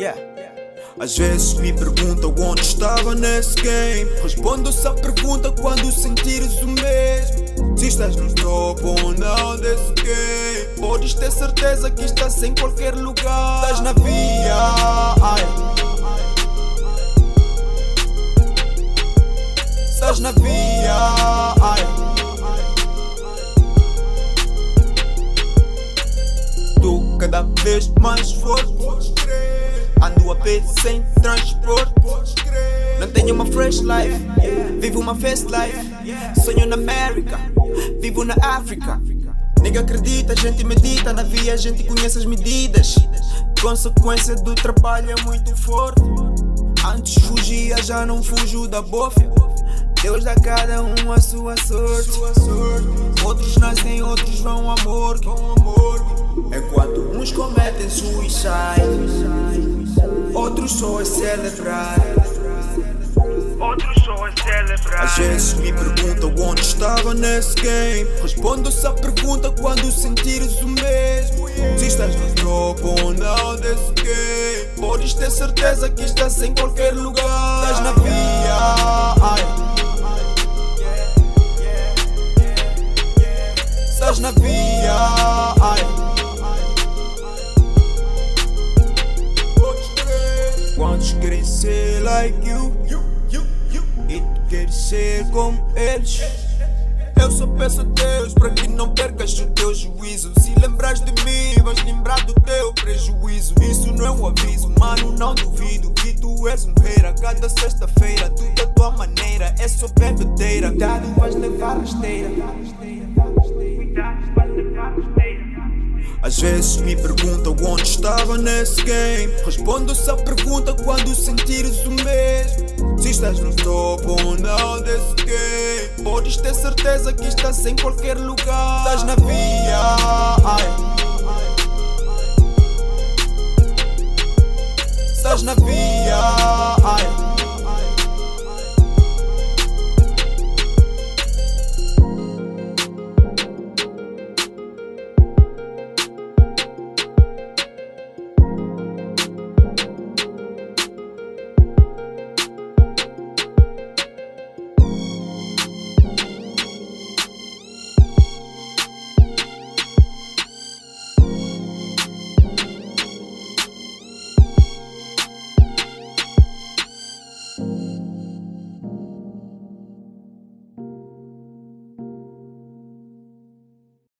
Yeah. Às vezes me perguntam onde estava nesse game. Respondo-se a pergunta quando sentires o mesmo. Se estás no topo ou não desse game. Podes ter certeza que estás em qualquer lugar. Estás na via. Ai. Estás na via. Vez mais. Ando a pé sem transporte. Não tenho uma fresh life, vivo uma fast life. Sonho na América, vivo na África. Nega acredita, a gente medita, na via a gente conhece as medidas. Consequência do trabalho é muito forte. Antes fugia, já não fujo da bofia. Deus dá cada um a sua sorte. Outros nascem, outros vão a. Enquanto uns cometem suicide, outros só a celebrar. Outros só a celebrar. Às vezes me perguntam onde estava nesse game. Respondo-se a pergunta quando sentires o mesmo. Se estás no tropo ou não desse game. Podes ter certeza que estás em qualquer lugar. Estás na via. Ai. Estás na via. Querem ser like you? E tu queres ser como eles? Eu só peço a Deus para que não percas o teu juízo. Se lembrares de mim, vais lembrar do teu prejuízo. Isso não é um aviso, mano, não duvido que tu és um rei. A cada sexta-feira, tudo da tua maneira, é só bebedeira. Cuidado, vais levar rasteira. Às vezes me perguntam onde estava nesse game. Respondo essa pergunta quando sentires o mesmo. Se estás no topo ou não desse game, podes ter certeza que estás em qualquer lugar. Estás na via. Ai. Estás na via.